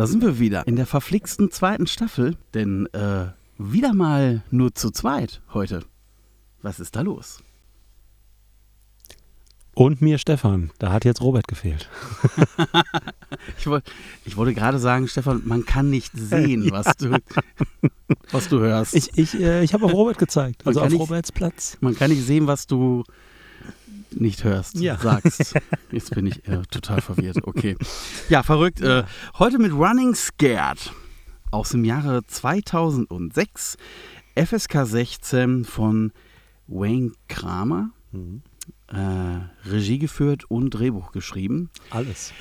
da sind wir wieder in der verflixten zweiten Staffel, denn äh, wieder mal nur zu zweit heute. Was ist da los? Und mir Stefan. Da hat jetzt Robert gefehlt. ich, wollt, ich wollte gerade sagen, Stefan, man kann nicht sehen, was du, was du hörst. Ich, ich, äh, ich habe auf Robert gezeigt, also auf nicht, Roberts Platz. Man kann nicht sehen, was du nicht hörst, Ja. sagst. Jetzt bin ich äh, total verwirrt. Okay. Ja, verrückt. Äh, heute mit Running Scared aus dem Jahre 2006. FSK 16 von Wayne Kramer. Mhm. Äh, Regie geführt und Drehbuch geschrieben. Alles.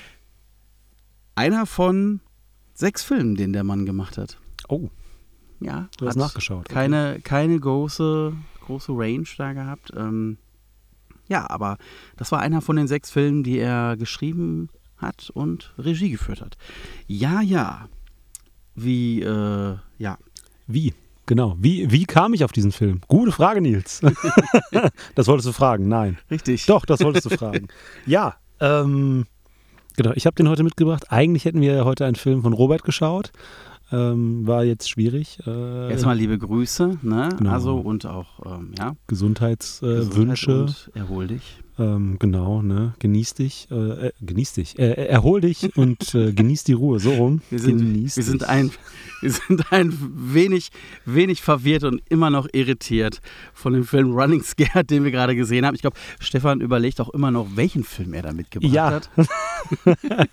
Einer von sechs Filmen, den der Mann gemacht hat. Oh, Ja, du hast nachgeschaut. okay. keine, keine große, große Range da gehabt. Ähm, ja, aber das war einer von den sechs Filmen, die er geschrieben hat und Regie geführt hat. Ja, ja. Wie, äh, ja. Wie? Genau. Wie, wie kam ich auf diesen Film? Gute Frage, Nils. das wolltest du fragen. Nein. Richtig. Doch, das wolltest du fragen. Ja, ähm, genau. Ich habe den heute mitgebracht. Eigentlich hätten wir heute einen Film von Robert geschaut. Ähm, war jetzt schwierig. Äh, Erstmal liebe Grüße, ne? Genau. Also und auch, ähm, ja. Gesundheitswünsche. Gesundheit Wünsche. Und erhol dich. Ähm, genau, ne? Genieß dich, äh, äh, genieß dich, äh, äh, erhol dich und äh, genieß die Ruhe, so rum. Wir sind, genieß wir sind dich. ein, wir sind ein wenig, wenig verwirrt und immer noch irritiert von dem Film Running Scared, den wir gerade gesehen haben. Ich glaube, Stefan überlegt auch immer noch, welchen Film er da mitgebracht Ja. hat.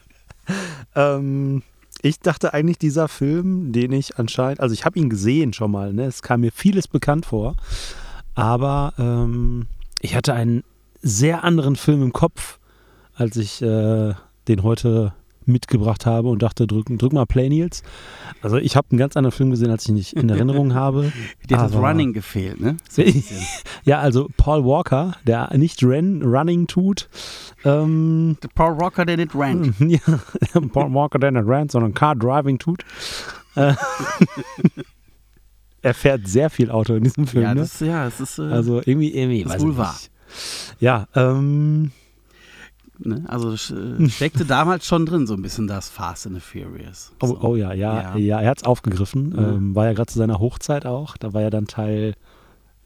Ähm, ich dachte eigentlich, dieser Film, den ich anscheinend, also ich habe ihn gesehen schon mal, ne? es kam mir vieles bekannt vor, aber ähm, ich hatte einen sehr anderen Film im Kopf, als ich äh, den heute mitgebracht habe und dachte, drück, drück mal Play Nils. Also ich habe einen ganz anderen Film gesehen, als ich nicht in Erinnerung habe. Dir hat das Running gefehlt, ne? So. Ja, also Paul Walker, der nicht Ren, Running tut. Ähm, Der Paul Rocker, der nicht rank. ja, Paul Walker, der nicht rennt, sondern Car Driving tut. Äh, er fährt sehr viel Auto in diesem Film. Ja, ne? das, ja, es ist, äh, Also irgendwie, irgendwie, ist weiß wahr. nicht. Ja, ähm, ne? also äh, steckte damals schon drin, so ein bisschen das Fast and the Furious. oh, So. oh ja, ja, Ja. ja, er hat es aufgegriffen. Ja. Ähm, war ja gerade zu seiner Hochzeit auch. Da war ja dann Teil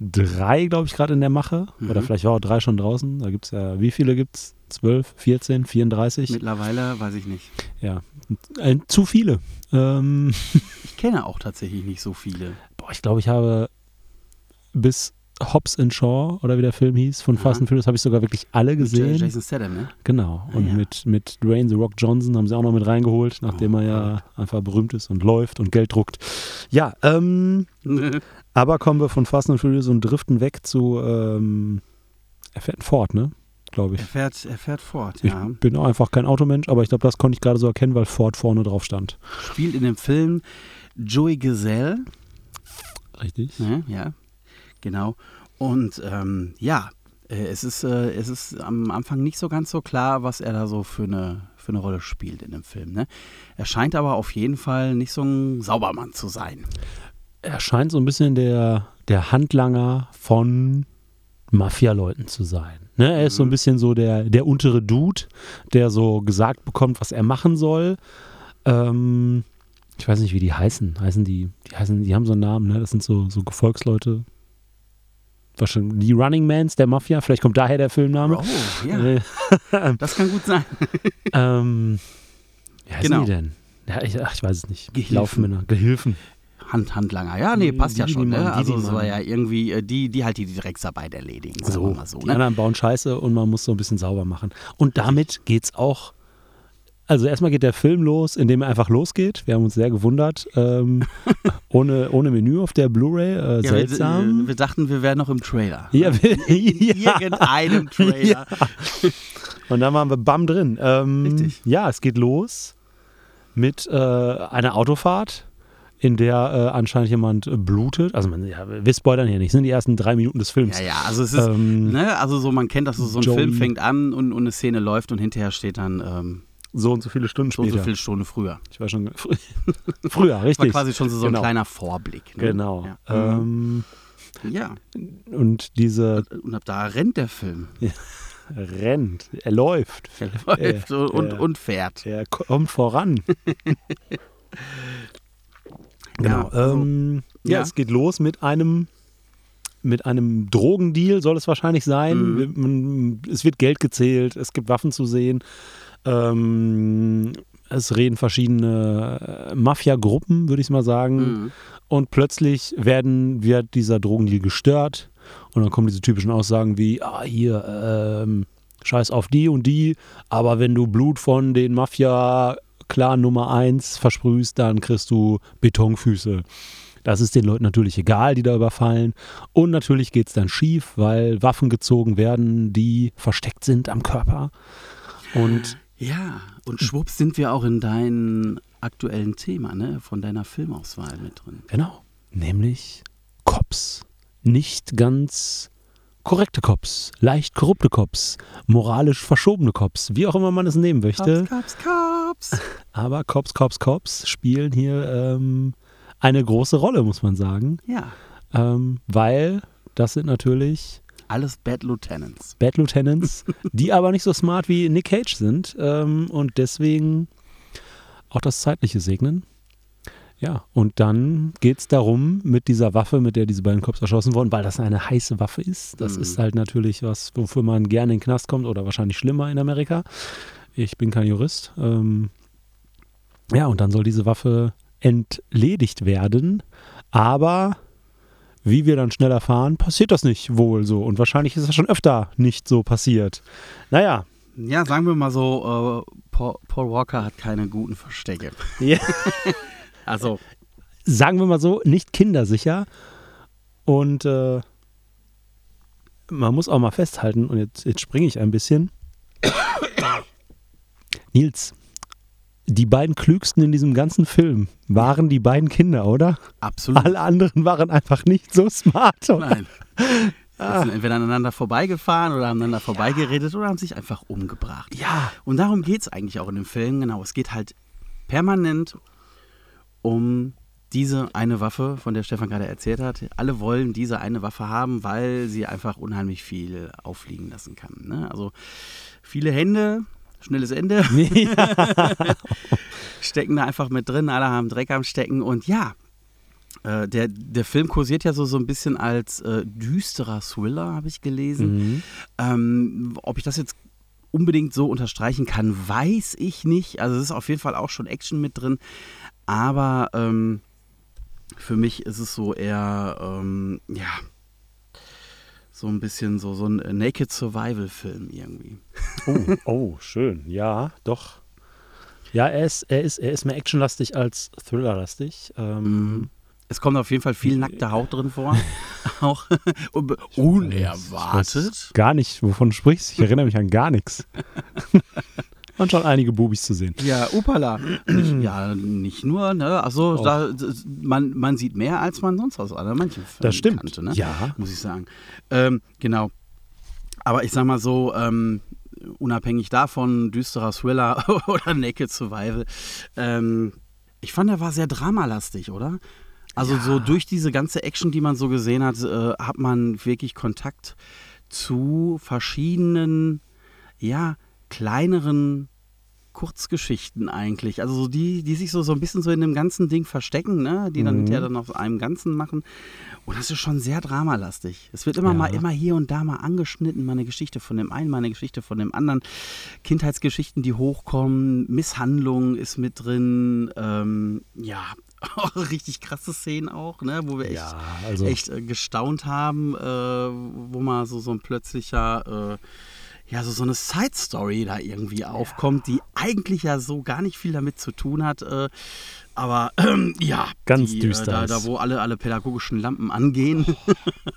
3, glaube ich, gerade in der Mache. Mhm. Oder vielleicht war auch 3 schon draußen. Da gibt es ja, wie viele gibt es? 12, 14, 34? Mittlerweile weiß ich nicht. ja, äh, zu viele. Ähm, Ich kenne auch tatsächlich nicht so viele. Boah, ich glaube, ich habe bis Hobbs and Shaw oder wie der Film hieß von. Fast and Furious habe ich sogar wirklich alle Mit, gesehen. Jason Statham, ne? Genau. Ah, Und ja. mit, mit Dwayne The Rock Johnson haben sie auch noch mit reingeholt, nachdem Oh, er ja einfach berühmt ist und läuft und Geld druckt. Ja, ähm, aber kommen wir von Fast and Furious und driften weg zu ähm, er fährt Ford, ne? Glaube ich. er, fährt, er fährt fort, Ich ja. bin auch einfach kein Automensch, aber ich glaube, das konnte ich gerade so erkennen, weil Ford vorne drauf stand. Spielt in dem Film Joey Gazelle, Richtig. ne? ja, genau. Und ähm, ja, äh, es ist, äh, es ist am Anfang nicht so ganz so klar, was er da so für eine, für eine Rolle spielt in dem Film. Ne? Er scheint aber auf jeden Fall nicht so ein Saubermann zu sein. er scheint so ein bisschen der, der Handlanger von Mafia-Leuten zu sein. Ne? Er ist so ein Mhm. bisschen so der, der untere Dude, der so gesagt bekommt, was er machen soll. Ähm, ich weiß nicht, wie die heißen. Heißen die, die heißen, die haben so einen Namen, ne? Das sind so, so Gefolgsleute. Wahrscheinlich die Running Mans der Mafia, vielleicht kommt daher der Filmname. Oh, ja, Äh, das kann gut sein. ähm, wie heißen Genau. die denn? Ja, ich, ach, ich weiß es nicht. Gehilfen. Laufmänner, Gehilfen. Hand, Handlanger. Ja, nee, Die- passt ja die, schon. die Ne? die, Also es war ja irgendwie äh, die, die halt die Drecksarbeit erledigen, sagen wir mal so. die Ne? anderen bauen Scheiße und man muss so ein bisschen sauber machen. Und damit geht's auch. Also erstmal geht der Film los, indem er einfach losgeht. Wir haben uns sehr gewundert. Ähm, ohne, ohne Menü auf der Blu-ray. Äh, Ja, wir, seltsam. äh, wir dachten, wir wären noch im Trailer. Ja, wir, In ja. irgendeinem Trailer. Und dann waren wir bam drin. Ähm, Richtig. Ja, es geht los mit äh, einer Autofahrt, in der äh, anscheinend jemand blutet. Also man, ja, wir spoilern hier nicht. Sind die ersten drei Minuten des Films. Ja, ja, also es ist, Ähm, ne, also so, man kennt das, so, so ein. Film fängt an und, und eine Szene läuft und hinterher steht dann ähm, so und so viele Stunden so und später. so viele Stunden früher. Ich war schon fr früher, Das war richtig. quasi schon so, so ein Genau. kleiner Vorblick. Ne? Genau. Ja. Ähm, ja, und diese, und ab da rennt der Film. rennt, er läuft. Er läuft Er- und, er- und fährt. Er kommt voran. genau. also, ähm, ja, ja. es geht los mit einem mit einem Drogendeal soll es wahrscheinlich sein. Mhm. Es wird Geld gezählt, es gibt Waffen zu sehen. Ähm, es reden verschiedene äh, Mafia-Gruppen, würde ich mal sagen. Mhm. Und plötzlich werden, wird dieser Drogendeal gestört. Und dann kommen diese typischen Aussagen wie, ah, hier, ähm, scheiß auf die und die, aber wenn du Blut von den Mafia-Clan Nummer 1 versprühst, dann kriegst du Betonfüße. Das ist den Leuten natürlich egal, die da überfallen. Und natürlich geht es dann schief, weil Waffen gezogen werden, die versteckt sind am Körper. Und Ja, und schwupps sind wir auch in deinem aktuellen Thema, ne? Von deiner Filmauswahl mit drin. Genau. Nämlich Cops. Nicht ganz korrekte Cops, leicht korrupte Cops, moralisch verschobene Cops, wie auch immer man es nehmen möchte. Cops, Cops. Aber Cops, Cops, Cops spielen hier ähm, eine große Rolle, muss man sagen. Ja, Ähm, weil das sind natürlich alles Bad Lieutenants. Bad Lieutenants, die aber nicht so smart wie Nick Cage sind ähm, und deswegen auch das Zeitliche segnen. Ja, und dann geht es darum, mit dieser Waffe, mit der diese beiden Cops erschossen wurden, weil das eine heiße Waffe ist. Das Mhm. ist halt natürlich was, wofür man gerne in den Knast kommt oder wahrscheinlich schlimmer in Amerika. Ich bin kein Jurist. Ähm, ja, und dann soll diese Waffe entledigt werden. Aber wie wir dann schnell erfahren, passiert das nicht wohl so. Und wahrscheinlich ist das schon öfter nicht so passiert. Naja. Ja, sagen wir mal so, äh, Paul, Paul Walker hat keine guten Verstecke. Ja. Also, Sagen wir mal so, nicht kindersicher. Und äh, man muss auch mal festhalten, und jetzt, jetzt springe ich ein bisschen. Nils, die beiden klügsten in diesem ganzen Film waren die beiden Kinder, oder? absolut. Alle anderen waren einfach nicht so smart. Oder? Nein. Die sind entweder aneinander vorbeigefahren oder aneinander vorbeigeredet oder haben sich einfach umgebracht. Ja. Und darum geht es eigentlich auch in dem Film. Genau, es geht halt permanent um diese eine Waffe, von der Stefan gerade erzählt hat. Alle wollen diese eine Waffe haben, weil sie einfach unheimlich viel auffliegen lassen kann. Ne? Also viele Hände, schnelles Ende, stecken da einfach mit drin. Alle haben Dreck am Stecken. Und ja, äh, der, der Film kursiert ja so, so ein bisschen als äh, düsterer Thriller, habe ich gelesen. Mhm. Ähm, ob ich das jetzt unbedingt so unterstreichen kann, weiß ich nicht. Also es ist auf jeden Fall auch schon Action mit drin. Aber ähm, für mich ist es so eher, ähm, ja, so ein bisschen so, so ein Naked Survival-Film irgendwie. Oh, oh, schön. Ja, doch. Ja, er ist, er ist, er ist mehr actionlastig als thrillerlastig. Ähm, Es kommt auf jeden Fall viel nackte Haut drin vor. auch un- unerwartet. Gar nicht, wovon du sprichst. Ich erinnere mich an gar nichts. Und schon einige Bubis zu sehen. Ja, Upala. Ja, nicht nur, ne? Also da, man, man sieht mehr, als man sonst aus an manchen Filmen Das stimmt. kannte, ne? Ja. Muss ich sagen. Ähm, genau. Aber ich sag mal so, ähm, unabhängig davon, düsterer Thriller oder Naked Survival, ähm, ich fand, er war sehr dramalastig, oder? Also so durch diese ganze Action, die man so gesehen hat, äh, hat man wirklich Kontakt zu verschiedenen, ja, kleineren Kurzgeschichten eigentlich. Also so die, die sich so, so ein bisschen so in dem ganzen Ding verstecken, ne? die dann Mhm. hinterher dann auf einem Ganzen machen. Und das ist schon sehr dramalastig. Es wird immer Ja. mal, immer hier und da mal angeschnitten, mal eine Geschichte von dem einen, mal eine Geschichte von dem anderen. Kindheitsgeschichten, die hochkommen, Misshandlung ist mit drin, ähm, ja, richtig krasse Szenen auch, ne? wo wir echt Ja, also echt äh, gestaunt haben, äh, wo mal so, so ein plötzlicher, äh, ja, so, so eine Side-Story da irgendwie aufkommt, die eigentlich ja so gar nicht viel damit zu tun hat. Äh, aber ähm, ja, Ganz die, düster Äh, da, da, wo alle, alle pädagogischen Lampen angehen.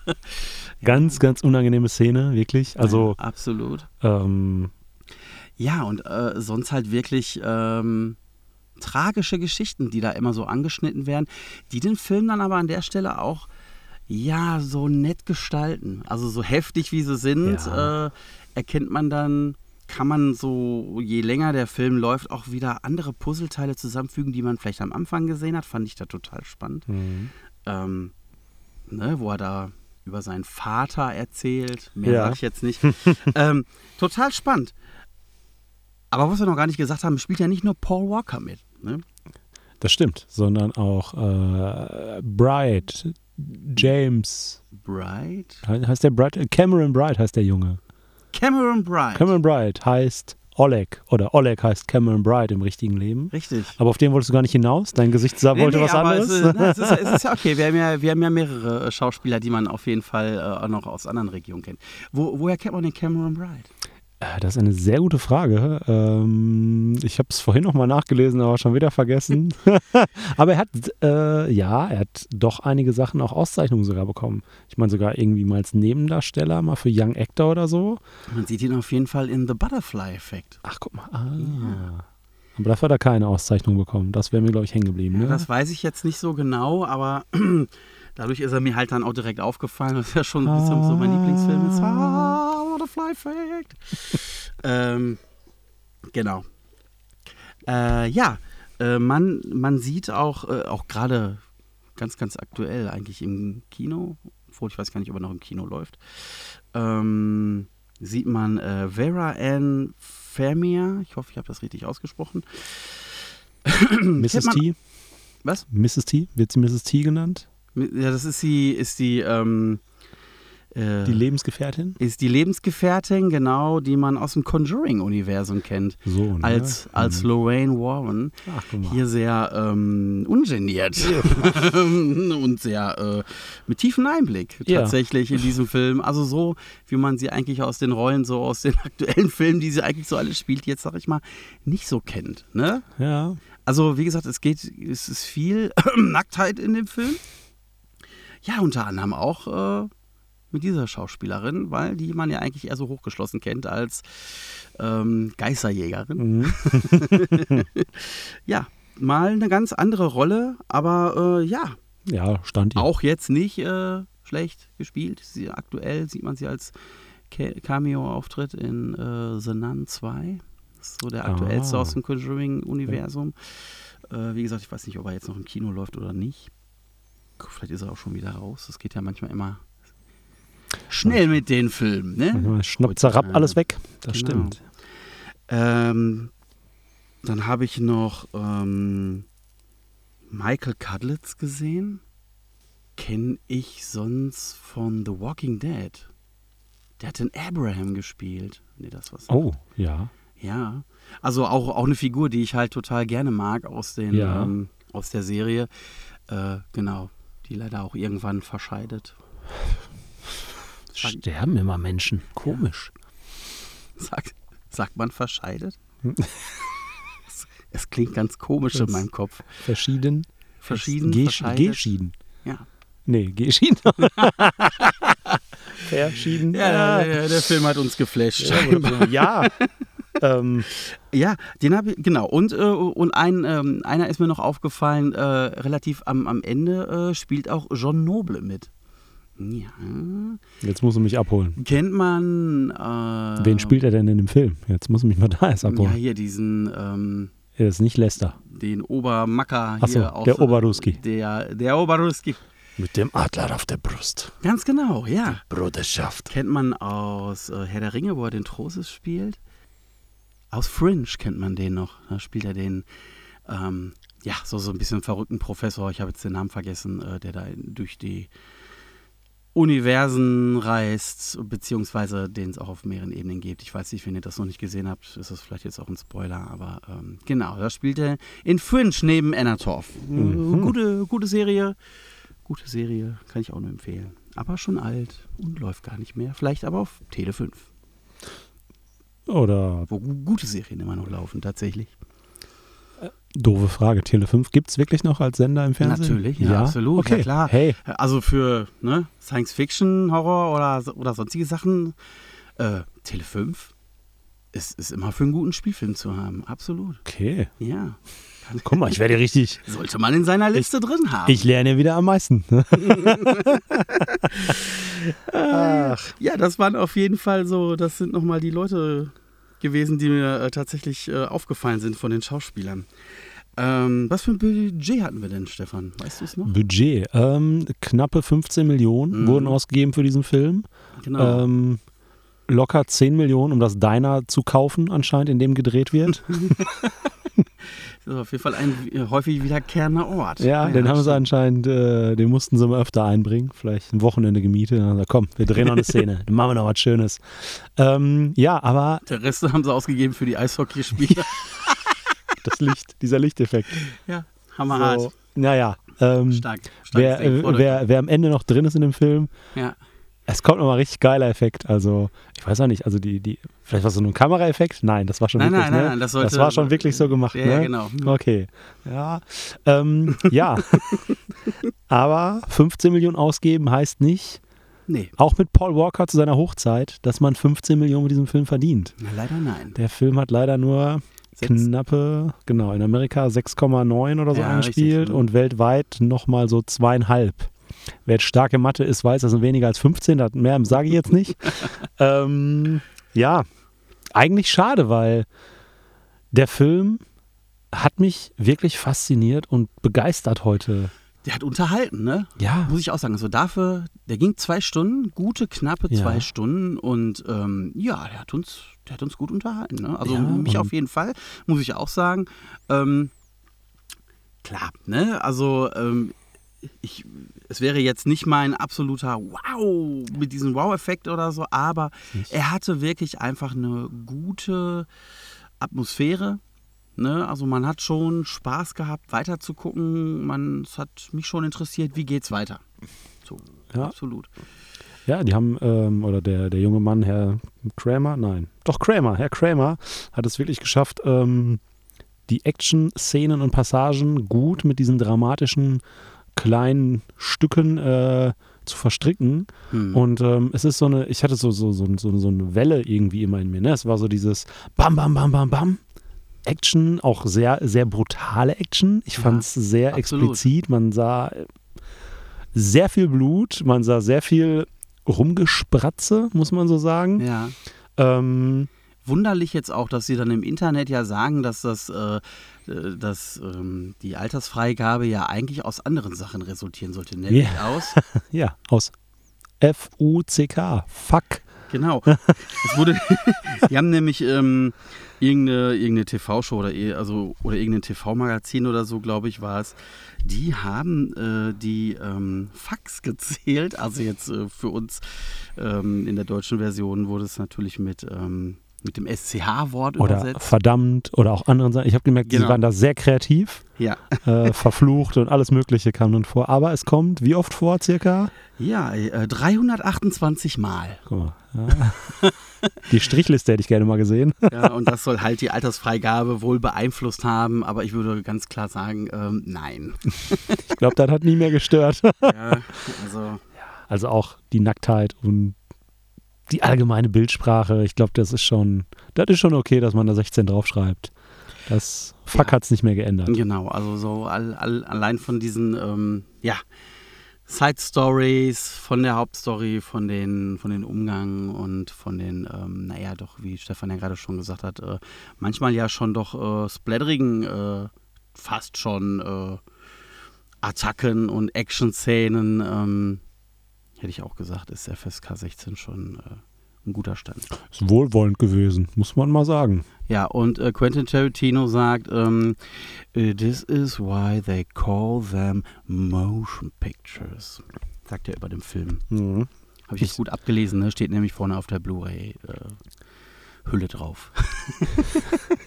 ganz, ganz unangenehme Szene, wirklich. Also, Ja, absolut. ähm, Ja, und äh, sonst halt wirklich ähm, tragische Geschichten, die da immer so angeschnitten werden, die den Film dann aber an der Stelle auch ja so nett gestalten. Also so heftig wie sie sind, Ja. äh, erkennt man dann, kann man so, je länger der Film läuft, auch wieder andere Puzzleteile zusammenfügen, die man vielleicht am Anfang gesehen hat. Fand ich da total spannend. mhm. Ähm, ne, wo er da über seinen Vater erzählt. Mehr Ja. sage ich jetzt nicht. ähm, total spannend. Aber was wir noch gar nicht gesagt haben, spielt ja nicht nur Paul Walker mit. Ne? Das stimmt, sondern auch äh, Bright, James, Bright? he- heißt der Bright? Cameron Bright heißt der Junge. Cameron Bright. Cameron Bright heißt Oleg oder Oleg heißt Cameron Bright im richtigen Leben. Richtig. Aber auf den wolltest du gar nicht hinaus. Dein Gesicht sah, wollte was aber anderes. Es ist, na, es, ist, es ist ja okay. Wir haben ja, wir haben ja mehrere äh, Schauspieler, die man auf jeden Fall äh, auch noch aus anderen Regionen kennt. Wo, woher kennt man den Cameron Bright? Äh, Das ist eine sehr gute Frage. Ähm, ich habe es vorhin noch mal nachgelesen, aber schon wieder vergessen. aber er hat, äh, ja, er hat doch einige Sachen, auch Auszeichnungen sogar bekommen. Ich meine sogar irgendwie mal als Nebendarsteller, mal für Young Actor oder so. Man sieht ihn auf jeden Fall in The Butterfly Effect. Ach, guck mal. Ah. Aber dafür hat er keine Auszeichnung bekommen. Das wäre mir, glaube ich, hängen geblieben. Ne? Das weiß ich jetzt nicht so genau, aber dadurch ist er mir halt dann auch direkt aufgefallen. Das ist ja schon ein bisschen so mein Lieblingsfilm ist. Ah, Butterfly Effect. ähm, genau. Äh, ja, äh, man, man sieht auch, äh, auch gerade ganz, ganz aktuell eigentlich im Kino, obwohl ich weiß gar nicht, ob er noch im Kino läuft, ähm, sieht man äh, Vera Ann Vermeer, ich hoffe, ich habe das richtig ausgesprochen. Mrs. Man- T. Was? Mrs. T. Wird sie Mrs. T genannt? Ja, das ist die, ist die, ähm, äh, Die Lebensgefährtin? ist die Lebensgefährtin, genau, die man aus dem Conjuring-Universum kennt. So, ne? Als, als Mhm. Lorraine Warren. Ach, guck mal. Hier sehr ähm, ungeniert und sehr äh, mit tiefem Einblick Ja. tatsächlich in diesem Film. Also so, wie man sie eigentlich aus den Rollen, so aus den aktuellen Filmen, die sie eigentlich so alle spielt, jetzt sag ich mal, nicht so kennt. Ne? Ja. Also, wie gesagt, es geht, es ist viel Nacktheit in dem Film. Ja, unter anderem auch äh, mit dieser Schauspielerin, weil die man ja eigentlich eher so hochgeschlossen kennt als ähm, Geisterjägerin. Mhm. Ja, mal eine ganz andere Rolle, aber äh, ja, Ja, stand ihr. auch jetzt nicht äh, schlecht gespielt. Sie, aktuell sieht man sie als Ca- Cameo-Auftritt in äh, The Nun 2. Das ist so der aktuellste Ah. aus dem Conjuring-Universum. Äh, wie gesagt, ich weiß nicht, ob er jetzt noch im Kino läuft oder nicht. Vielleicht ist er auch schon wieder raus. Das geht ja manchmal immer schnell mit den Filmen. Ne? Schnapp, zerrapp, alles weg. Das Genau. stimmt. Ähm, dann habe ich noch ähm, Michael Cudlitz gesehen. Kenne ich sonst von The Walking Dead. Der hat den Abraham gespielt. Nee, das was. Oh, ja. Ja. Also auch, auch eine Figur, die ich halt total gerne mag aus, den, Ja. ähm, aus der Serie. Äh, genau. Die leider auch irgendwann verscheidet. Sag, Sterben immer Menschen. Komisch. sagt, sagt man verscheidet? es, es klingt ganz komisch in Das- meinem Kopf. Verschieden. Verschieden, Ge. Geschieden. Ja. Nee, geschieden. Verschieden. Ja, der, der Film hat uns geflasht. Ja, ja. ähm, Ja, den habe ich, genau. Und, äh, und ein, ähm, einer ist mir noch aufgefallen, äh, relativ am, am Ende äh, spielt auch John Noble mit. Ja. jetzt musst du mich abholen. Kennt man. Äh, Wen spielt er denn in dem Film? Jetzt muss du mich mal da erst Ja, abholen. hier diesen, ähm, Er ist nicht Lester. den Obermacker Ach so, hier aus. der Oberruski. Der, der Oberruski. Mit dem Adler auf der Brust. Ganz genau, ja. Bruderschaft. Kennt man aus äh, Herr der Ringe, wo er den Trosis spielt. Aus Fringe kennt man den noch. Da spielt er den, ähm, ja, so, so ein bisschen verrückten Professor. Ich habe jetzt den Namen vergessen, äh, der da durch die Universen reist, beziehungsweise den es auch auf mehreren Ebenen gibt. Ich weiß nicht, wenn ihr das noch nicht gesehen habt, ist das vielleicht jetzt auch ein Spoiler, aber ähm, genau, da spielt er in Fringe neben Anatov. Mhm. Gute, gute Serie. Gute Serie, kann ich auch nur empfehlen. Aber schon alt und läuft gar nicht mehr. Vielleicht aber auf Tele 5, Oder wo gu- gute Serien immer noch laufen, tatsächlich. doofe Frage. Tele 5 gibt es wirklich noch als Sender im Fernsehen? Natürlich, ja, absolut, Okay. ja, klar. Hey, Also für ne, Science Fiction, Horror oder, oder sonstige Sachen, äh, Tele 5 ist, ist immer für einen guten Spielfilm zu haben. Absolut. okay. Ja. Guck mal, ich werde richtig. Sollte man in seiner Liste drin haben. Ich lerne wieder am meisten. Ach. Ja, das waren auf jeden Fall so, das sind nochmal die Leute gewesen, die mir äh, tatsächlich äh, aufgefallen sind von den Schauspielern. Ähm, was für ein Budget hatten wir denn, Stefan? Weißt du es noch? Budget. Ähm, knappe 15 Millionen Mhm. wurden ausgegeben für diesen Film. Genau. Ähm, locker 10 Millionen, um das Diner zu kaufen, anscheinend, in dem gedreht wird. das ist auf jeden Fall ein äh, häufig wiederkehrender Ort. ja, Ah den haben sie anscheinend, äh, den mussten sie mal öfter einbringen. Vielleicht ein Wochenende gemietet. Dann haben sie komm, wir drehen noch eine Szene. Dann machen wir noch was Schönes. Ähm, ja, aber Der Rest haben sie ausgegeben für die Eishockeyspieler. das Licht, dieser Lichteffekt. ja, hammerhart. So, naja, ähm, Stark. Starkes wer, äh, wer, wer am Ende noch drin ist in dem Film, ja. Es kommt nochmal richtig geiler Effekt. Also, ich weiß auch nicht, also die, die, vielleicht war es so ein Kameraeffekt? Nein, das war schon Nein, wirklich, nein, ne? nein, das sollte- war schon wirklich so gemacht, Ja, ne? ja, genau. Okay. Ja. Ähm, ja. Aber 15 Millionen ausgeben heißt nicht, Nee, auch mit Paul Walker zu seiner Hochzeit, dass man 15 Millionen mit diesem Film verdient. na, leider nein. Der Film hat leider nur Sechs. knappe, genau, in Amerika 6,9 oder so Ja, eingespielt richtig, mhm. und weltweit nochmal so zweieinhalb. Wer jetzt starke Mathe ist, weiß, das sind weniger als 15, das mehr sage ich jetzt nicht. ähm, ja, eigentlich schade, weil der Film hat mich wirklich fasziniert und begeistert heute. Der hat unterhalten, ne? Ja, Muss ich auch sagen. Also dafür, der ging zwei Stunden, gute, knappe Ja. zwei Stunden und ähm, ja, der hat uns, der hat uns gut unterhalten. Ne? Also Ja, mich auf jeden Fall, muss ich auch sagen. Ähm, klar, ne? Also ähm, ich, es wäre jetzt nicht mein absoluter Wow mit diesem Wow-Effekt oder so, aber er hatte wirklich einfach eine gute Atmosphäre. Ne? Also man hat schon Spaß gehabt, weiter zu gucken. Man, es hat mich schon interessiert, wie geht's weiter. So, Ja. absolut. Ja, die haben, ähm, oder der, der junge Mann, Herr Kramer, nein, doch Kramer, Herr Kramer hat es wirklich geschafft, ähm, die Action-Szenen und Passagen gut mit diesen dramatischen kleinen Stücken äh, zu verstricken. Hm. Und ähm, es ist so eine, ich hatte so, so, so, so, so eine Welle irgendwie immer in mir. Ne? Es war so dieses Bam, Bam, Bam, Bam, Bam. Action, auch sehr, sehr brutale Action. Ich Ja, fand es sehr absolut. explizit. Man sah sehr viel Blut, man sah sehr viel Rumgespratze, muss man so sagen. ja. Ähm, Wunderlich jetzt auch, dass sie dann im Internet ja sagen, dass das, äh, äh, dass ähm, die Altersfreigabe ja eigentlich aus anderen Sachen resultieren sollte, nämlich aus. ja, aus F-U-C-K. Fuck. Genau. Es wurde, die haben nämlich ähm, irgendeine, irgendeine TV-Show oder, eh- also, oder irgendein TV-Magazin oder so, glaube ich, war es. Die haben äh, die ähm, Fax gezählt. Also jetzt äh, für uns ähm, in der deutschen Version wurde es natürlich mit, ähm, mit dem SCH-Wort Oder übersetzt. verdammt oder auch anderen Sachen. Ich habe gemerkt, sie Genau. waren da sehr kreativ. Ja. äh, verflucht und alles Mögliche kam dann vor. Aber es kommt wie oft vor, circa? Ja, äh, 328 Mal. Guck mal. Ja. Die Strichliste hätte ich gerne mal gesehen. Ja, und das soll halt die Altersfreigabe wohl beeinflusst haben, aber ich würde ganz klar sagen, ähm, nein. Ich glaube, das hat nie mehr gestört. Ja, also Also auch die Nacktheit und die allgemeine Bildsprache. Ich glaube, das ist schon, das ist schon okay, dass man da 16 draufschreibt. Das Fuck Ja. hat es nicht mehr geändert. genau, also so all, all, allein von diesen, ähm, ja, Side Stories, von der Hauptstory, von den, von den Umgang und von den, ähm, naja, doch, wie Stefan ja gerade schon gesagt hat, äh, manchmal ja schon doch äh, splatterigen, äh, fast schon äh, Attacken und Action-Szenen, ähm, hätte ich auch gesagt, ist FSK 16 schon äh, ein guter Stand. Ist wohlwollend gewesen, muss man mal sagen. Ja, und äh, Quentin Tarantino sagt, ähm, äh, this is why they call them motion pictures. Sagt er über den Film. Mhm. Habe ich jetzt gut abgelesen, ne? steht nämlich vorne auf der Blu-ray-Hülle drauf.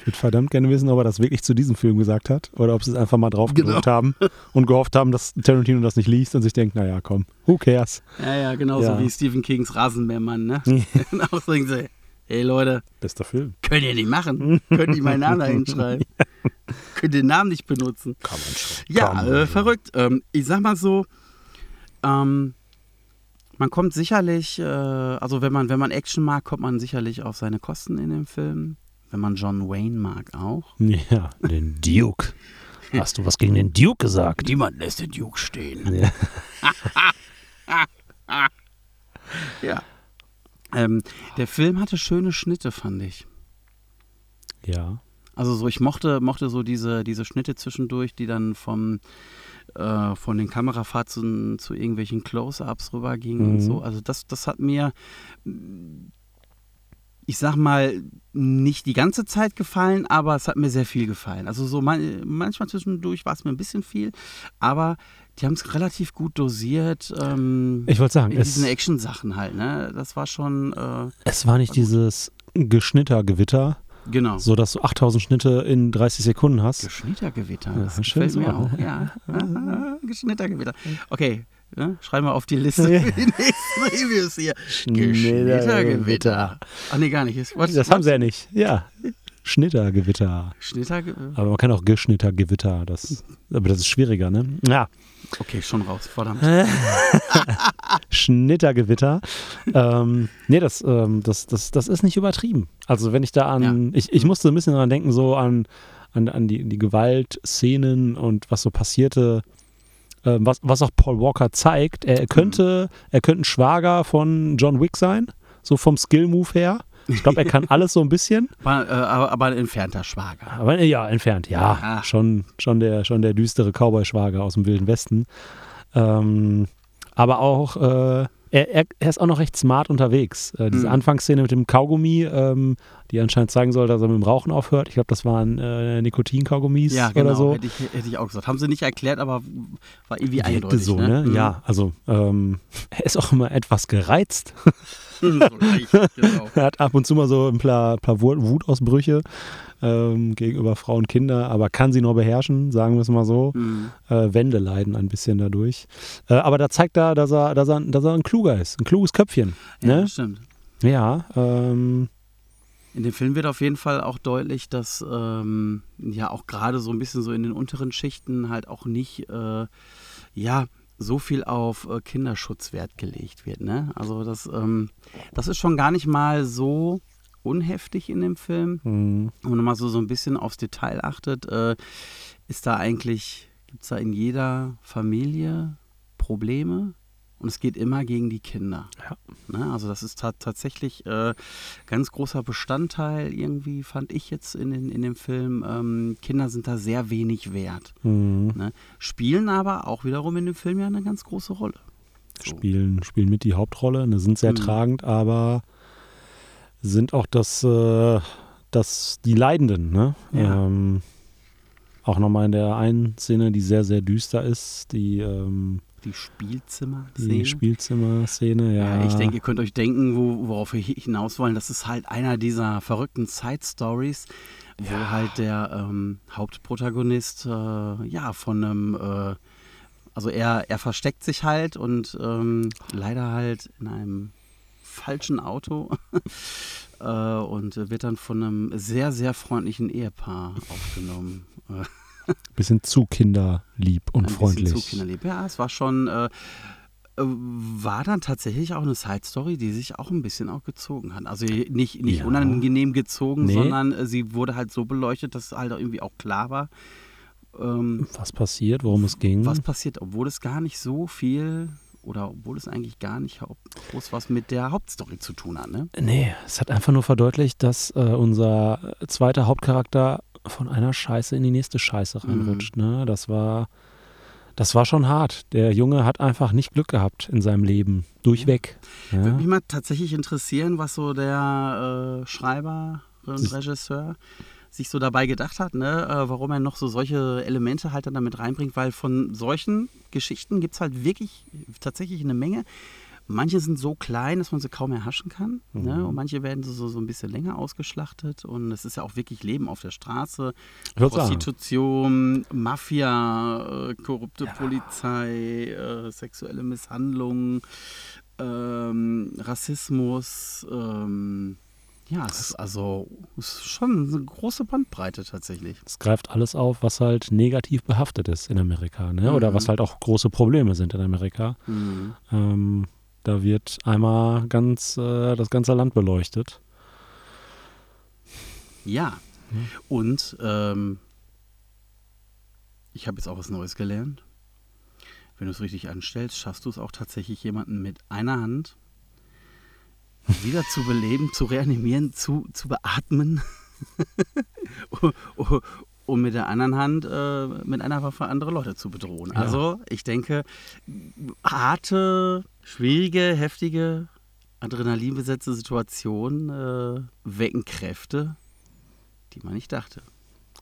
Ich würde verdammt gerne wissen, ob er das wirklich zu diesem Film gesagt hat oder ob sie es einfach mal drauf gedruckt haben und gehofft haben, dass Tarantino das nicht liest und sich denkt, naja, komm, who cares? Ja, ja, genauso Ja. wie Stephen Kings Rasenmähermann. Ne? Auch sagen sie, hey Leute, Bester Film. könnt ihr nicht machen. Könnt ihr meinen Namen da hinschreiben. Könnt den Namen nicht benutzen. Kann man schon. Ja, äh, verrückt. Ähm, ich sag mal so, ähm, man kommt sicherlich, äh, also wenn man, wenn man Action mag, kommt man sicherlich auf seine Kosten in dem Film. Wenn man John Wayne mag, auch. Ja, den Duke. Hast du was gegen den Duke gesagt? Niemand lässt den Duke stehen. Ja. Ja. Ähm, der Film hatte schöne Schnitte, fand ich. ja. Also so, ich mochte, mochte so diese, diese Schnitte zwischendurch, die dann vom äh, von den Kamerafahrten zu, irgendwelchen Close-Ups rübergingen Mhm. und so. Also das, das hat mir, ich sag mal, nicht die ganze Zeit gefallen, aber es hat mir sehr viel gefallen. Also so man, manchmal zwischendurch war es mir ein bisschen viel, aber die haben es relativ gut dosiert. Ähm, Ich wollte sagen, in diesen es, Action-Sachen halt, ne? Das war schon, äh, es war nicht dieses Geschnittergewitter, genau. so dass du 8000 Schnitte in 30 Sekunden hast. Geschnittergewitter, Ja, das schön gefällt mir so, auch, ja. Geschnittergewitter. Okay, ne? schreiben wir auf die Liste Ja. für die nächsten Reviews hier. Geschnittergewitter. Ach nee, gar nicht. Ist- what- Das haben sie ja nicht. Ja. Schnittergewitter. Schnittergewitter. Aber man kann auch Geschnittergewitter. Das, aber das ist schwieriger, ne? Ja. Okay, schon raus, verdammt. Schnittergewitter. ähm, nee, das, ähm, das, das, das ist nicht übertrieben. Also wenn ich da an, ich, ich musste ein bisschen daran denken, so an, an, an die, die Gewaltszenen und was so passierte, ähm, was, was auch Paul Walker zeigt. Er, er könnte, er könnte ein Schwager von John Wick sein, so vom Skill-Move her. Ich glaube, er kann alles so ein bisschen. Äh, aber, aber ein entfernter Schwager. Aber äh, ja, entfernt, ja. Ah. Schon, schon, der, schon der düstere Cowboy-Schwager aus dem Wilden Westen. Ähm, aber auch, äh, er, er, er ist auch noch recht smart unterwegs. Äh, diese Mhm. Anfangsszene mit dem Kaugummi, ähm, die anscheinend zeigen soll, dass er mit dem Rauchen aufhört. Ich glaube, das waren äh, Nikotinkaugummis Ja, genau. oder so. Hätte, ich, hätte ich auch gesagt. Haben sie nicht erklärt, aber war irgendwie eindeutig. so, ne? Mhm. Ja, also ähm, er ist auch immer etwas gereizt. So leicht, genau. Er hat ab und zu mal so ein paar, paar Wut- Wutausbrüche ähm, gegenüber Frauen und Kinder, aber kann sie nur beherrschen, sagen wir es mal so. Mhm. Äh, Wände leiden ein bisschen dadurch. Äh, aber da zeigt er, dass er, dass, er, dass er ein kluger ist, ein kluges Köpfchen. Ja, Ne? stimmt. Ja, ähm, In dem Film wird auf jeden Fall auch deutlich, dass ähm, ja auch gerade so ein bisschen so in den unteren Schichten halt auch nicht äh, ja so viel auf äh, Kinderschutz Wert gelegt wird. Ne? Also das, ähm, das ist schon gar nicht mal so unheftig in dem Film. mh, Wenn man mal so, so ein bisschen aufs Detail achtet, äh, ist da eigentlich, gibt es da in jeder Familie Probleme und es geht immer gegen die Kinder. Ja. Ne? Also das ist ta tatsächlich äh, ganz großer Bestandteil irgendwie, fand ich jetzt in, den, in dem Film. Ähm, Kinder sind da sehr wenig wert. mh, Ne? Spielen aber auch wiederum in dem Film ja eine ganz große Rolle. So. spielen, spielen mit die Hauptrolle, ne, sind sehr Mhm. tragend, aber sind auch das, äh, das die Leidenden. Ne? Ja. Ähm, auch nochmal in der einen Szene, die sehr, sehr düster ist, die, ähm, Die Spielzimmer. die Spielzimmer-Szene. Ja, Ja, ich denke, ihr könnt euch denken, wo, worauf wir hi- hinaus wollen. Das ist halt einer dieser verrückten Side-Stories, wo Ja. halt der ähm, Hauptprotagonist äh, ja von einem, äh, also er, er versteckt sich halt und ähm, leider halt in einem falschen Auto äh, und wird dann von einem sehr, sehr freundlichen Ehepaar aufgenommen. Bisschen zu kinderlieb und ein freundlich. Bisschen zu kinderlieb. Ja, es war schon, äh, äh, war dann tatsächlich auch eine Side-Story, die sich auch ein bisschen auch gezogen hat. Also nicht, nicht Ja. unangenehm gezogen, Nee. sondern äh, sie wurde halt so beleuchtet, dass halt irgendwie auch klar war, ähm, Was passiert, worum es ging. was passiert, obwohl es gar nicht so viel oder obwohl es eigentlich gar nicht groß was mit der Hauptstory zu tun hat. Ne? Nee, es hat einfach nur verdeutlicht, dass äh, unser zweiter Hauptcharakter von einer Scheiße in die nächste Scheiße Mhm. reinrutscht. Ne? Das war, das war schon hart. Der Junge hat einfach nicht Glück gehabt in seinem Leben. Durchweg. Würde Ja? mich mal tatsächlich interessieren, was so der äh, Schreiber und Regisseur sich so dabei gedacht hat, ne? äh, warum er noch so solche Elemente halt dann damit reinbringt, weil von solchen Geschichten gibt es halt wirklich tatsächlich eine Menge. Manche sind so klein, dass man sie kaum erhaschen kann. Ne? Mhm. Und manche werden so, so ein bisschen länger ausgeschlachtet. Und es ist ja auch wirklich Leben auf der Straße. Prostitution, Mafia, äh, korrupte Ja. Polizei, äh, sexuelle Misshandlungen, ähm, Rassismus. Ähm, ja, es ist also es ist schon eine große Bandbreite tatsächlich. Es greift alles auf, was halt negativ behaftet ist in Amerika. Ne? Oder Mhm. was halt auch große Probleme sind in Amerika. Mhm. Ähm, da wird einmal ganz äh, das ganze Land beleuchtet. Ja. Mhm. Und ähm, ich habe jetzt auch was Neues gelernt. Wenn du es richtig anstellst, schaffst du es auch tatsächlich, jemanden mit einer Hand wieder zu beleben, zu reanimieren, zu, zu beatmen. um mit der anderen Hand äh, mit einer Waffe andere Leute zu bedrohen. Ja. Also ich denke, harte, schwierige, heftige, adrenalinbesetzte Situationen äh, wecken Kräfte, die man nicht dachte.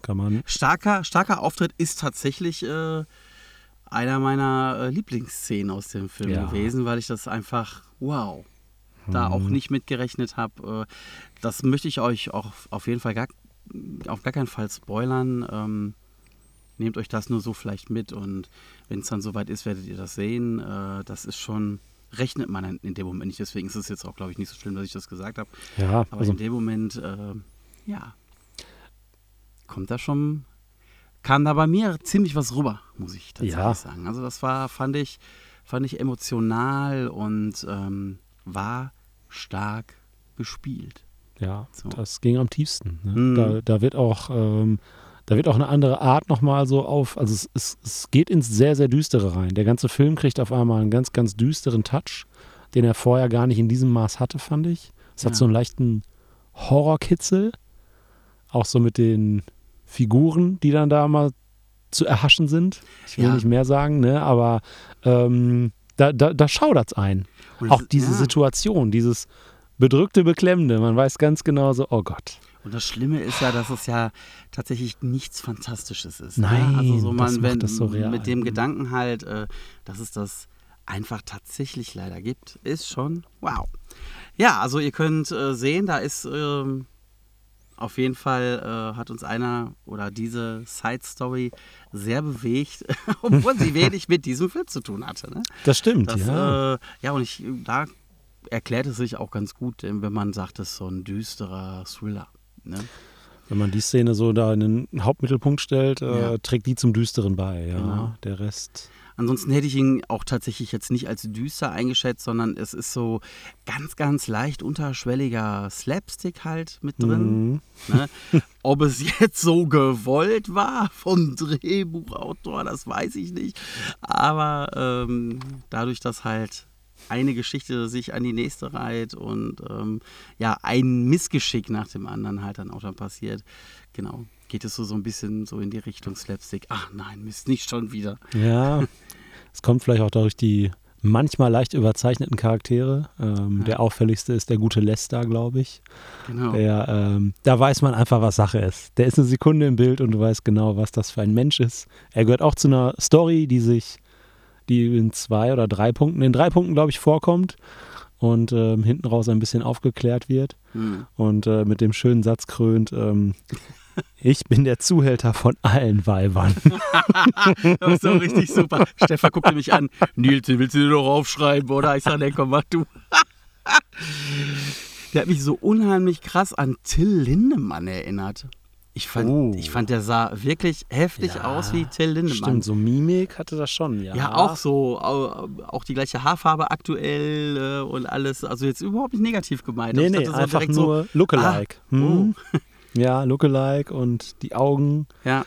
Kann man. Starker, starker Auftritt ist tatsächlich äh, einer meiner äh, Lieblingsszenen aus dem Film Ja. gewesen, weil ich das einfach, wow, da auch nicht mitgerechnet habe. Äh, das möchte ich euch auch auf jeden Fall gar, auf gar keinen Fall spoilern. Ähm, nehmt euch das nur so vielleicht mit und wenn es dann soweit ist, werdet ihr das sehen. Äh, das ist schon, rechnet man in dem Moment nicht. Deswegen ist es jetzt auch, glaube ich, nicht so schlimm, dass ich das gesagt habe. Ja, Aber also in dem Moment, äh, ja, kommt da schon, kam da bei mir ziemlich was rüber, muss ich tatsächlich Ja. sagen. Also das war, fand ich, fand ich emotional und ähm, war stark gespielt. Ja, So. das ging am tiefsten. Ne? Mhm. Da, da wird auch, ähm, da wird auch eine andere Art nochmal so auf, also es, es, es geht ins sehr, sehr Düstere rein. Der ganze Film kriegt auf einmal einen ganz, ganz düsteren Touch, den er vorher gar nicht in diesem Maß hatte, fand ich. Es hat Ja. so einen leichten Horrorkitzel, auch so mit den Figuren, die dann da mal zu erhaschen sind. Ich will Ja. nicht mehr sagen, ne? aber ähm, da, da, da schaudert es ein. Auch es- diese ja. Situation, dieses bedrückte, beklemmende. Man weiß ganz genau so, oh Gott. Und das Schlimme ist ja, dass es ja tatsächlich nichts Fantastisches ist. Nein, ne? also so das man, macht wenn, das so real. mit dem. Gedanken halt, äh, dass es das einfach tatsächlich leider gibt, ist schon wow. Ja, also ihr könnt äh, sehen, da ist ähm, auf jeden Fall äh, hat uns einer oder diese Side Story sehr bewegt, obwohl sie wenig mit diesem Film zu tun hatte. Ne? Das stimmt, Das, ja. äh, ja, und ich, da erklärt es sich auch ganz gut, wenn man sagt, es ist so ein düsterer Thriller. Ne? Wenn man die Szene so da in den Hauptmittelpunkt stellt, äh, Ja. trägt die zum Düsteren bei. Ja. Genau. Der Rest. Ansonsten hätte ich ihn auch tatsächlich jetzt nicht als düster eingeschätzt, sondern es ist so ganz, ganz leicht unterschwelliger Slapstick halt mit drin. Mhm. Ne? Ob es jetzt so gewollt war vom Drehbuchautor, das weiß ich nicht. Aber ähm, dadurch, dass halt eine Geschichte sich an die nächste reiht und ähm, ja, ein Missgeschick nach dem anderen halt dann auch dann passiert, genau, geht es so, so ein bisschen so in die Richtung Slapstick. Ach nein, Mist, nicht schon wieder. Ja. es kommt vielleicht auch durch die manchmal leicht überzeichneten Charaktere. Ähm, Ja. Der auffälligste ist der gute Lester, glaube ich. Genau. Der, ähm, da weiß man einfach, was Sache ist. Der ist eine Sekunde im Bild und du weißt genau, was das für ein Mensch ist. Er gehört auch zu einer Story, die sich, die in zwei oder drei Punkten, in drei Punkten, glaube ich, vorkommt und ähm, hinten raus ein bisschen aufgeklärt wird Hm. und äh, mit dem schönen Satz krönt, ähm, ich bin der Zuhälter von allen Weibern. Das ist so richtig super. Stefan guckte mich an. Nils, willst du dir doch aufschreiben, oder? Ich sage, nee, komm, mach du. Der hat mich so unheimlich krass an Till Lindemann erinnert. Ich fand, Oh. ich fand der sah wirklich heftig Ja, aus wie Till Lindemann. Stimmt, so Mimik hatte das schon, ja. Ja, auch so, au- auch die gleiche Haarfarbe aktuell äh, und alles. Also jetzt überhaupt nicht negativ gemeint. Nee, Ich nee, so einfach nur Lookalike. Ah, Hm? oh. Ja, Lookalike und die Augen, So, ja,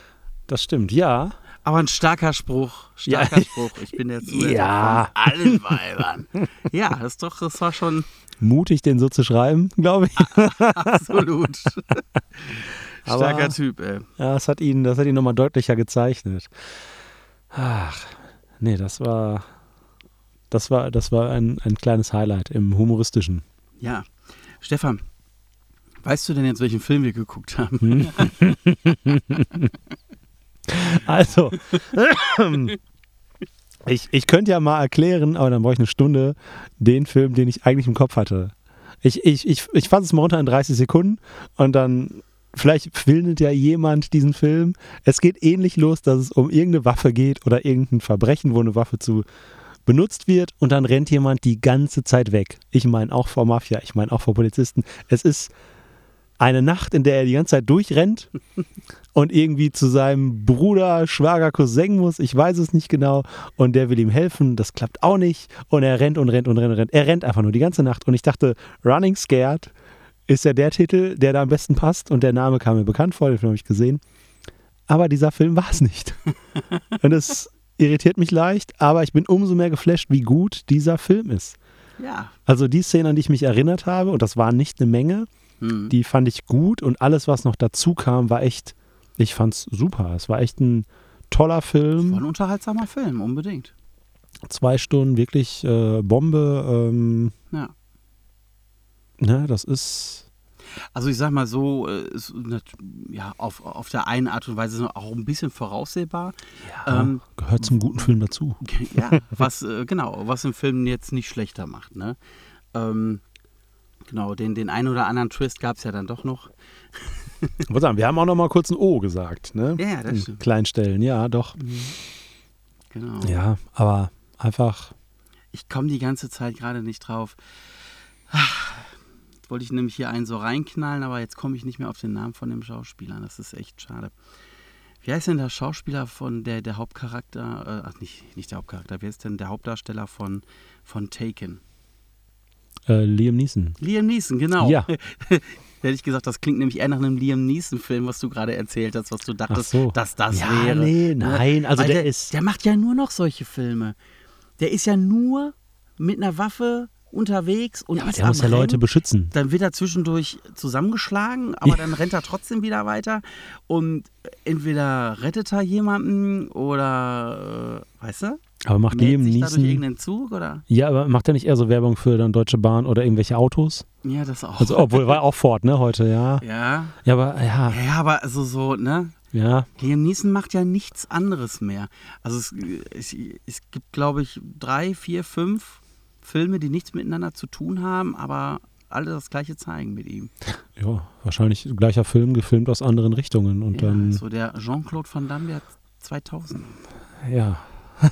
das stimmt, ja. aber ein starker Spruch. Ja. Starker Spruch. Ich bin der Zuhälter Ja. von allen Weibern. Ja, das ist doch, das war schon Mutig, den so zu schreiben, glaube ich. absolut. Starker Typ, ey. Ja, das hat ihn, das hat ihn nochmal deutlicher gezeichnet. Ach, nee, das war, das war, das war ein, ein kleines Highlight im humoristischen. Ja. Stefan, weißt du denn jetzt, welchen Film wir geguckt haben? Hm? Also, ich, ich könnte ja mal erklären, aber dann brauche ich eine Stunde, den Film, den ich eigentlich im Kopf hatte. Ich, ich, ich, ich fasse es mal runter in 30 Sekunden und dann vielleicht findet ja jemand diesen Film. Es geht ähnlich los, dass es um irgendeine Waffe geht oder irgendein Verbrechen, wo eine Waffe zu benutzt wird und dann rennt jemand die ganze Zeit weg. Ich meine auch vor Mafia, ich meine auch vor Polizisten. Es ist eine Nacht, in der er die ganze Zeit durchrennt und irgendwie zu seinem Bruder, Schwager, Cousin muss, ich weiß es nicht genau, und der will ihm helfen, das klappt auch nicht und er rennt und rennt und rennt und rennt. Er rennt einfach nur die ganze Nacht und ich dachte, Running Scared ist ja der Titel, der da am besten passt und der Name kam mir bekannt vor, den Film habe ich gesehen. Aber dieser Film war es nicht. Und es irritiert mich leicht, aber ich bin umso mehr geflasht, wie gut dieser Film ist. Ja. Also die Szenen, an die ich mich erinnert habe, und das waren nicht eine Menge, Hm. Die fand ich gut und alles, was noch dazu kam, war echt, ich fand's super. Es war echt ein toller War Film. ein unterhaltsamer Film, unbedingt. Zwei Stunden wirklich äh, Bombe. Ähm, Ja. Ne, das ist. Also ich sag mal so, äh, ist nat- ja, auf, auf der einen Art und Weise auch ein bisschen voraussehbar. Ja, Ähm, gehört zum guten Film dazu. Ja, was, äh, genau, was den Film jetzt nicht schlechter macht, ne? Ähm, genau, den, den einen oder anderen Twist gab es ja dann doch noch. Ich sagen, wir haben auch noch mal kurz ein O gesagt, ne? Ja, das In stimmt. kleinen Stellen, ja, doch. Genau. Ja, aber einfach. Ich komme die ganze Zeit gerade nicht drauf. Jetzt wollte ich nämlich hier einen so reinknallen, aber jetzt komme ich nicht mehr auf den Namen von dem Schauspieler. Das ist echt schade. Wie heißt denn der Schauspieler von der, der Hauptcharakter? Äh, ach, nicht, nicht der Hauptcharakter. Wer ist denn der Hauptdarsteller von, von Taken? Äh, Liam Neeson. Liam Neeson, genau. Ja. Hätte ich gesagt, das klingt nämlich eher nach einem Liam Neeson-Film, was du gerade erzählt hast, was du dachtest, Ach so. dass das ja, wäre. nee, ne? nein, also der, der, ist. Der macht ja nur noch solche Filme. Der ist ja nur mit einer Waffe unterwegs und ja, aber der muss ja Leute Rennen. beschützen. Dann wird er zwischendurch zusammengeschlagen, aber Ja. dann rennt er trotzdem wieder weiter. Und entweder rettet er jemanden oder, äh, weißt du, Aber macht Liam Neeson. irgendeinen Zug oder? Ja, aber macht er nicht eher so Werbung für dann Deutsche Bahn oder irgendwelche Autos? Ja, das auch. Also, obwohl war auch Ford, ne, heute, ja. ja. Ja, aber ja, Ja, aber also so, ne? ja. Liam Neeson macht ja nichts anderes mehr. Also es, es, es gibt, glaube ich, drei, vier, fünf Filme, die nichts miteinander zu tun haben, aber alle das gleiche zeigen mit ihm. Ja, wahrscheinlich gleicher Film, gefilmt aus anderen Richtungen. Und ja, dann, so der Jean-Claude Van Damme, der 2000. ja.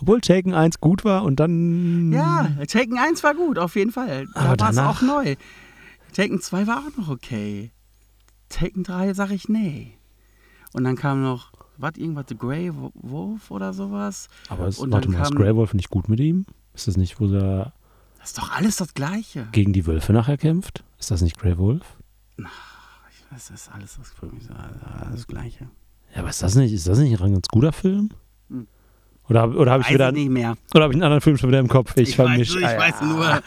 Obwohl Taken 1 gut war und dann. Ja, Taken 1 war gut, auf jeden Fall. Da Aber war es auch neu. Taken 2 war auch noch okay. Taken 3 sag ich nee. Und dann kam noch, was, irgendwas, The Grey Wolf oder sowas. Aber Und warte mal, ist kam- Grey Wolf nicht gut mit ihm? Ist das nicht, wo er Das ist doch alles das Gleiche. gegen die Wölfe nachher kämpft? Ist das nicht Grey Wolf? Das ist alles das, alles das Gleiche. Ja, aber ist das nicht, ist das nicht ein ganz guter Film? Hm. Oder, oder habe ich Weiß wieder ich nicht mehr. oder habe ich einen anderen Film schon wieder im Kopf? Ich, Ich, weiß, ich Ah, weiß nur,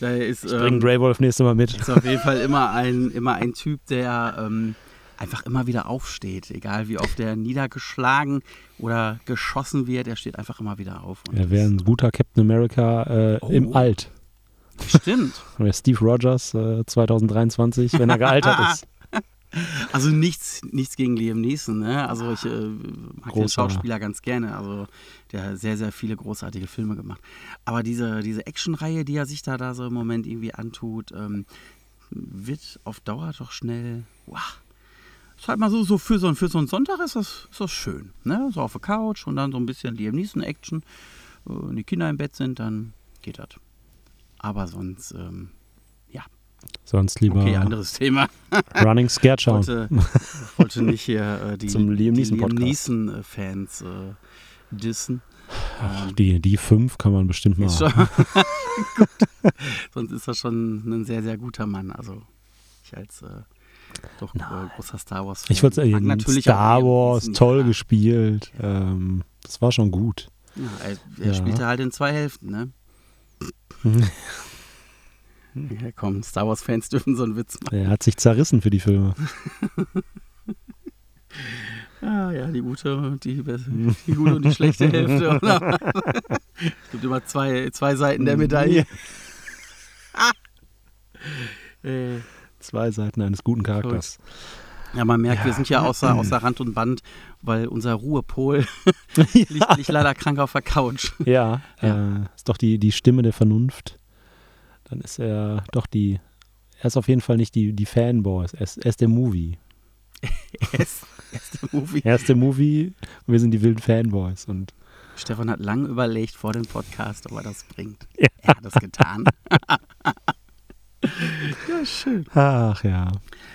da ist, Ich bring ähm, Grey Wolf nächstes Mal mit. ist auf jeden Fall immer ein, immer ein Typ, der ähm, einfach immer wieder aufsteht. Egal wie oft der niedergeschlagen oder geschossen wird, er steht einfach immer wieder auf. Er wäre ein guter Captain America äh, Oh. im Alt. stimmt. Steve Rogers äh, 2023, wenn er gealtert ist. Also nichts, nichts gegen Liam Neeson. Ne? Also ich äh, mag den. Schauspieler ganz gerne. Also der hat sehr, sehr viele großartige Filme gemacht. Aber diese, diese Actionreihe, die er sich da, da so im Moment irgendwie antut, ähm, wird auf Dauer doch schnell. Wow. Ist halt mal so, so für so, ein- für so einen Sonntag ist das, ist das schön. Ne? So auf der Couch und dann so ein bisschen Liam Neeson-Action. Äh, Wenn die Kinder im Bett sind, dann geht das. Aber sonst, ähm, Sonst lieber okay, anderes Thema. Running Scared schauen. wollte, wollte nicht hier äh, die, Zum Liam. Neeson-Fans äh, dissen. Ähm, Die, die fünf kann man bestimmt mal. Sonst ist er schon ein sehr, sehr guter Mann. Also ich als äh, doch äh, großer Star Wars fan Ich wollte mag sagen, natürlich Star Wars, toll ja. gespielt. Ähm, das war schon gut. Ja, er er Ja. spielte halt in zwei Hälften, ne? Ja, komm, Star Wars-Fans dürfen so einen Witz machen. Er hat sich zerrissen für die Filme. Ah, ja, die gute, die, die gute und die schlechte Hälfte. Oder? es gibt immer zwei, zwei Seiten der Medaille. Äh, Zwei Seiten eines guten Charakters. Ja, man merkt, Ja. wir sind ja außer, außer Rand und Band, weil unser Ruhepol liegt, liegt leider krank auf der Couch. Ja, Ja. Äh, ist doch die, die Stimme der Vernunft. Dann ist er doch die. Er ist auf jeden Fall nicht die, die Fanboys. Er ist, er ist der Movie. Er ist, er ist der Movie. Er ist der Movie und wir sind die wilden Fanboys. Und Stefan hat lang überlegt vor dem Podcast, ob er das bringt. Ja. Er hat das getan. Ja, schön. ach ja.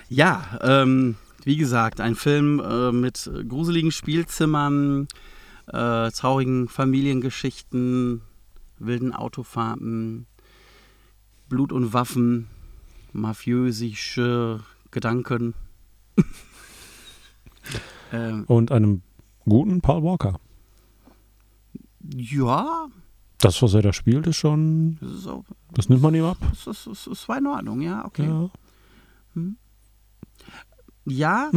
Ja, ähm, wie gesagt, ein Film äh, mit gruseligen Spielzimmern, äh, traurigen Familiengeschichten, wilden Autofahrten, Blut und Waffen, mafiösische Gedanken. ähm, Und einem guten Paul Walker. ja, Das, was er da spielt, ist schon. Auch, Das nimmt man ihm ab. das, ist, das, das war in Ordnung, ja, okay. Ja. Ja,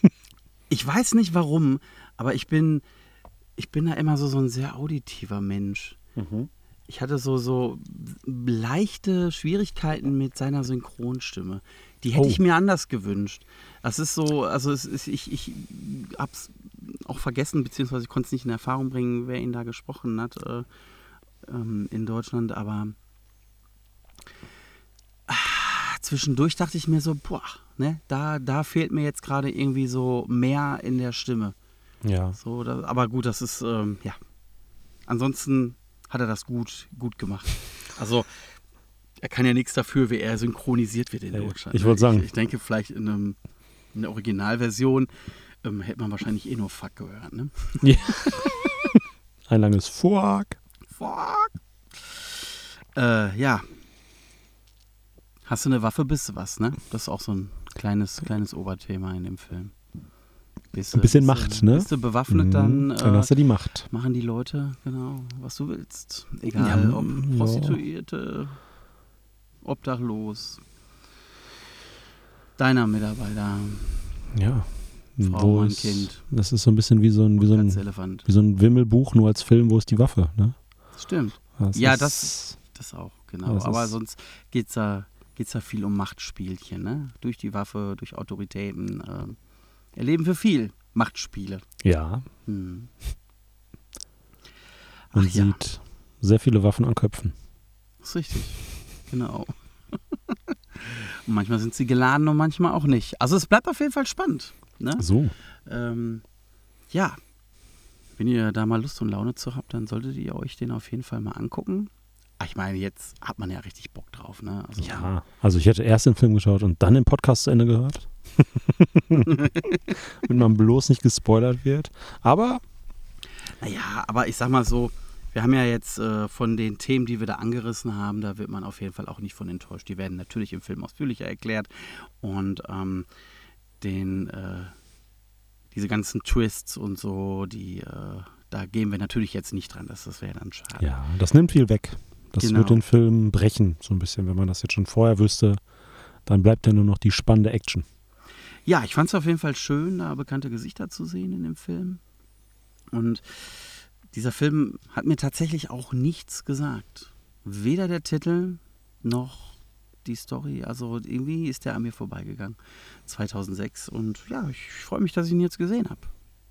ich weiß nicht warum, aber ich bin, ich bin da immer so, so ein sehr auditiver Mensch. Ich hatte so, so leichte Schwierigkeiten mit seiner Synchronstimme. Die hätte Oh. ich mir anders gewünscht. Das ist so, also es ist, ich, ich hab's auch vergessen, beziehungsweise ich konnte es nicht in Erfahrung bringen, wer ihn da gesprochen hat äh, ähm, in Deutschland, aber ah, zwischendurch dachte ich mir so, boah, ne, da, da fehlt mir jetzt gerade irgendwie so mehr in der Stimme. Ja. So, da, aber gut, das ist, ähm, ja. Ansonsten hat er das gut, gut gemacht. Also, er kann ja nichts dafür, wie er synchronisiert wird in Hey, Deutschland. ich ne? wollte sagen. Ich, ich denke, vielleicht in, einem, in der Originalversion ähm, hätte man wahrscheinlich eh nur Fuck gehört, ne? Ein langes Fuck. Fuck. Äh, ja. Hast du eine Waffe, bist du was, ne? Das ist auch so ein kleines, kleines Oberthema in dem Film. Bist Ein bisschen bist Macht, du, ne? Bist du bewaffnet, Mhm, dann, Dann äh, hast du die Macht. machen die Leute genau, was du willst. Egal, Ja, ob ja. Prostituierte, obdachlos, deiner Mitarbeiter, Ja. Frau, Wo Mann, Kind, Das ist so ein bisschen wie so ein, wie so ein, wie so ein Wimmelbuch, nur als Film, wo ist die Waffe, ne? Stimmt, Das Ja, ist, das- das auch, genau. Das Aber sonst geht es da, geht's da viel um Machtspielchen, ne? Durch die Waffe, durch Autoritäten. ähm, erleben wir viel Machtspiele. Ja, Hm. man Ach ja. sieht sehr viele Waffen an Köpfen. Das ist richtig. Genau. und manchmal sind sie geladen und manchmal auch nicht. Also es bleibt auf jeden Fall spannend. Ne? So. Ähm, ja, wenn ihr da mal Lust und Laune zu habt, dann solltet ihr euch den auf jeden Fall mal angucken. Ah, Ich meine, jetzt hat man ja richtig Bock drauf. Ne? Also, Ja, also ich hätte erst den Film geschaut und dann den Podcast zu Ende gehört. Wenn man bloß nicht gespoilert wird. Aber Naja, aber ich sag mal so, wir haben ja jetzt äh, von den Themen, die wir da angerissen haben, da wird man auf jeden Fall auch nicht von enttäuscht. Die werden natürlich im Film ausführlicher erklärt und ähm, den, äh, diese ganzen Twists und so, die, äh, da gehen wir natürlich jetzt nicht dran. Das, das wäre dann schade. ja, das nimmt viel weg. Das Genau. wird den Film brechen, so ein bisschen. Wenn man das jetzt schon vorher wüsste, dann bleibt ja nur noch die spannende Action. Ja, ich fand es auf jeden Fall schön, da bekannte Gesichter zu sehen in dem Film. Und dieser Film hat mir tatsächlich auch nichts gesagt. Weder der Titel noch die Story. Also irgendwie ist der an mir vorbeigegangen. 2006. Und ja, ich freue mich, dass ich ihn jetzt gesehen habe.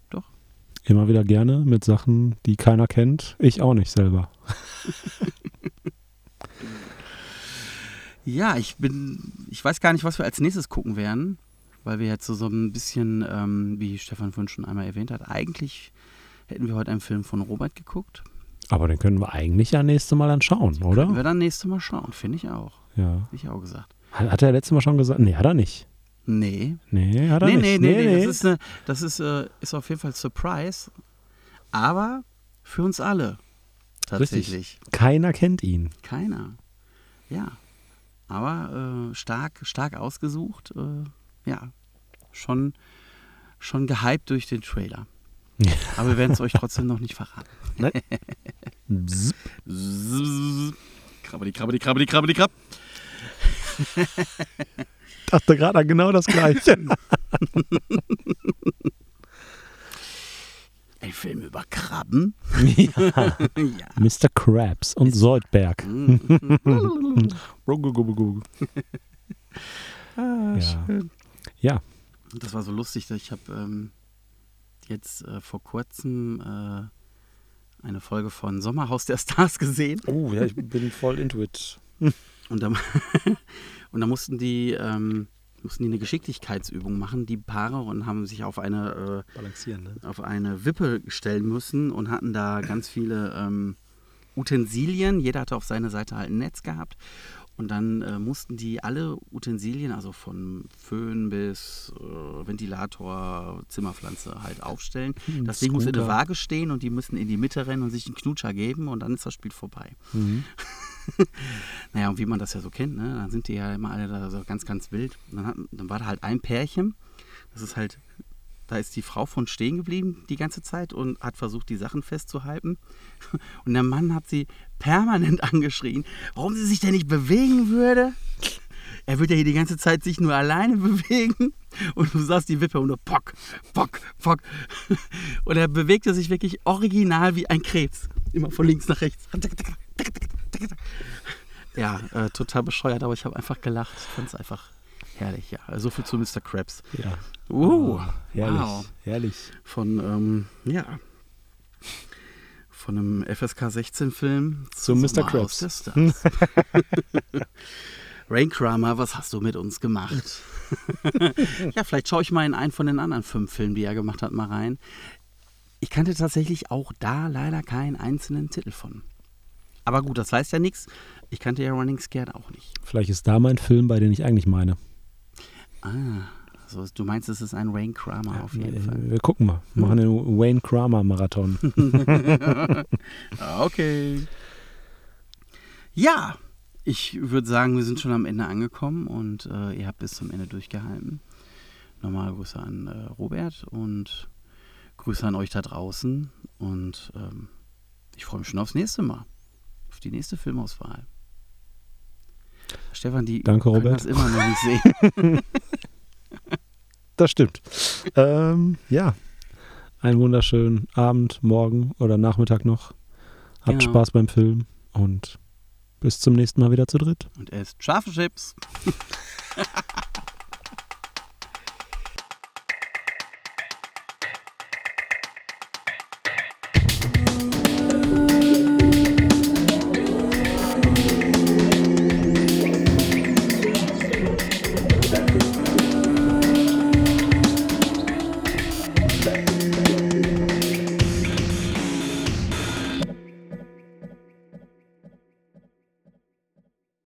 Doch. Immer wieder gerne mit Sachen, die keiner kennt. Ich auch nicht selber. Ja, ich bin, ich weiß gar nicht, was wir als nächstes gucken werden, weil wir jetzt so, so ein bisschen, ähm, wie Stefan vorhin schon einmal erwähnt hat, eigentlich hätten wir heute einen Film von Robert geguckt. Aber den können wir eigentlich ja nächste Mal dann schauen, Können oder? wir dann nächste Mal schauen, finde ich auch. Ja. Hätte ich auch gesagt. Hat, hat er letztes Mal schon gesagt? Nee, hat er nicht. Nee. Nee, hat er Nee, nicht. nee, nee, nee, Das, ist, eine, das ist, äh, ist auf jeden Fall Surprise. Aber für uns alle. Tatsächlich. Keiner kennt ihn. Keiner. Ja. Aber äh, stark, stark ausgesucht. Äh, ja. Schon, schon gehypt durch den Trailer. Aber wir werden es euch trotzdem noch nicht verraten. Zzzz. Krabbeli, krabbeli, krabbeli, krabbeli, krabb. Dachte gerade an genau das Gleiche. Ein Film über Krabben? ja. ja. Mr. Krabs und Soldberg. Mhm. ja. schön. ja, Das war so lustig, dass ich habe ähm, jetzt äh, vor kurzem äh, eine Folge von Sommerhaus der Stars gesehen. Oh, ja, ich bin voll into it. Und da, und da mussten die ähm, mussten die eine Geschicklichkeitsübung machen, die Paare, und haben sich auf eine, Balancieren, ne? äh, auf eine Wippe stellen müssen und hatten da ganz viele ähm, Utensilien. Jeder hatte auf seiner Seite halt ein Netz gehabt. Und dann äh, mussten die alle Utensilien, also von Föhn bis äh, Ventilator, Zimmerpflanze halt aufstellen. Hm, Das Ding muss in der. Waage stehen und die müssen in die Mitte rennen und sich einen Knutscher geben und dann ist das Spiel vorbei. Mhm. Naja, und wie man das ja so kennt, ne? dann sind die ja immer alle da so ganz, ganz wild. Dann, hat, dann war da halt ein Pärchen, das ist halt Da ist die Frau von stehen geblieben die ganze Zeit und hat versucht, die Sachen festzuhalten. Und der Mann hat sie permanent angeschrien, warum sie sich denn nicht bewegen würde. Er würde ja hier die ganze Zeit sich nur alleine bewegen und du sahst die Wippe und nur pock, pock, pock. Und er bewegte sich wirklich original wie ein Krebs. Immer von links nach rechts. Ja, äh, total bescheuert, aber ich habe einfach gelacht. Ich fand es einfach herrlich, ja. So viel zu Mr. Krabs. Ja. Uh, Herrlich, wow. herrlich. Von, ähm, ja, von einem FSK 16-Film Zu Mr. Krabs. Rain Kramer, was hast du mit uns gemacht? ja, vielleicht schaue ich mal in einen von den anderen fünf Filmen, die er gemacht hat, mal rein. Ich kannte tatsächlich auch da leider keinen einzelnen Titel von. Aber gut, das heißt ja nichts. Ich kannte ja Running Scared auch nicht. Vielleicht ist da mein Film, bei den ich eigentlich meine. Ah, also du meinst, es ist ein Rain Kramer auf jeden Fall. Wir gucken mal. Wir machen einen Wayne Kramer Marathon. okay. Ja, ich würde sagen, wir sind schon am Ende angekommen und äh, ihr habt bis zum Ende durchgehalten. Nochmal Grüße an äh, Robert und Grüße an euch da draußen und ähm, ich freue mich schon aufs nächste Mal. Auf die nächste Filmauswahl. Stefan, die Danke, Robert. das immer noch nicht sehen. Das stimmt. ähm, ja. Einen wunderschönen Abend, Morgen oder Nachmittag noch. Habt Genau. Spaß beim Film und bis zum nächsten Mal wieder zu dritt. Und ist scharfe Chips.